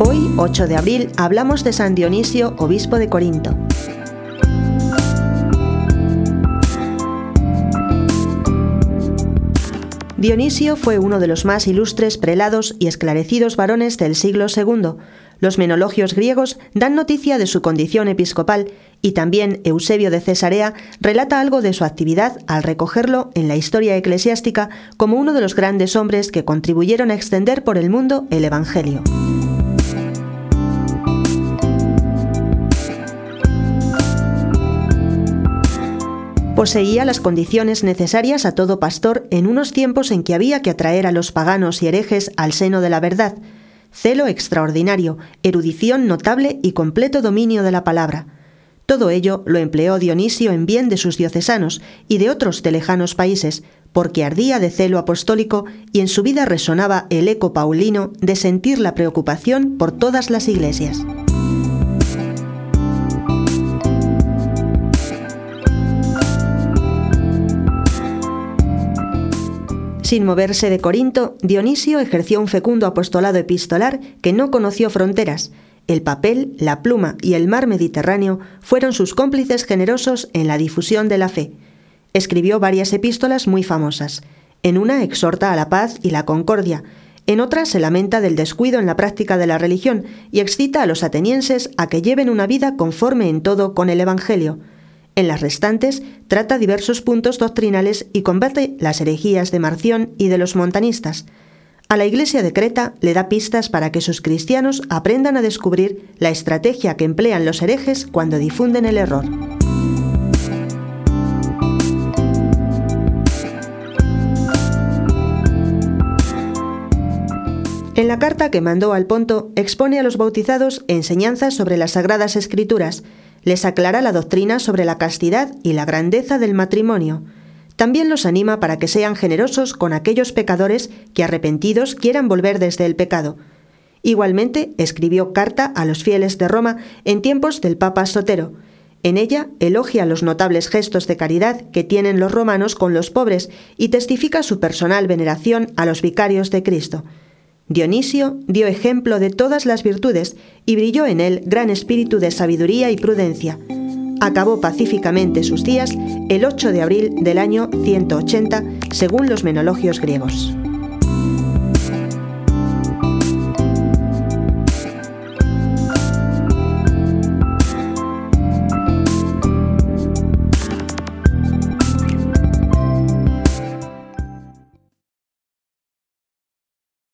8 de abril hablamos de San Dionisio, obispo de Corinto. Dionisio fue uno de los más ilustres prelados y esclarecidos varones del siglo II. Los menologios griegos dan noticia de su condición episcopal y también Eusebio de Cesarea relata algo de su actividad al recogerlo en la historia eclesiástica como uno de los grandes hombres que contribuyeron a extender por el mundo el Evangelio. Poseía las condiciones necesarias a todo pastor en unos tiempos en que había que atraer a los paganos y herejes al seno de la verdad, celo extraordinario, erudición notable y completo dominio de la palabra. Todo ello lo empleó Dionisio en bien de sus diocesanos y de otros de lejanos países, porque ardía de celo apostólico y en su vida resonaba el eco paulino de sentir la preocupación por todas las iglesias. Sin moverse de Corinto, Dionisio ejerció un fecundo apostolado epistolar que no conoció fronteras. El papel, la pluma y el mar Mediterráneo fueron sus cómplices generosos en la difusión de la fe. Escribió varias epístolas muy famosas. En una exhorta a la paz y la concordia, en otra se lamenta del descuido en la práctica de la religión y excita a los atenienses a que lleven una vida conforme en todo con el Evangelio. En las restantes trata diversos puntos doctrinales y combate las herejías de Marción y de los montanistas. A la Iglesia de Creta le da pistas para que sus cristianos aprendan a descubrir la estrategia que emplean los herejes cuando difunden el error. En la carta que mandó al Ponto expone a los bautizados enseñanzas sobre las sagradas escrituras les aclara la doctrina sobre la castidad y la grandeza del matrimonio. También los anima para que sean generosos con aquellos pecadores que arrepentidos quieran volver desde el pecado. Igualmente escribió carta a los fieles de Roma en tiempos del Papa Sotero. En ella elogia los notables gestos de caridad que tienen los romanos con los pobres y testifica su personal veneración a los vicarios de Cristo. Dionisio dio ejemplo de todas las virtudes y brilló en él gran espíritu de sabiduría y prudencia. Acabó pacíficamente sus días el 8 de abril del año 180, según los menologios griegos.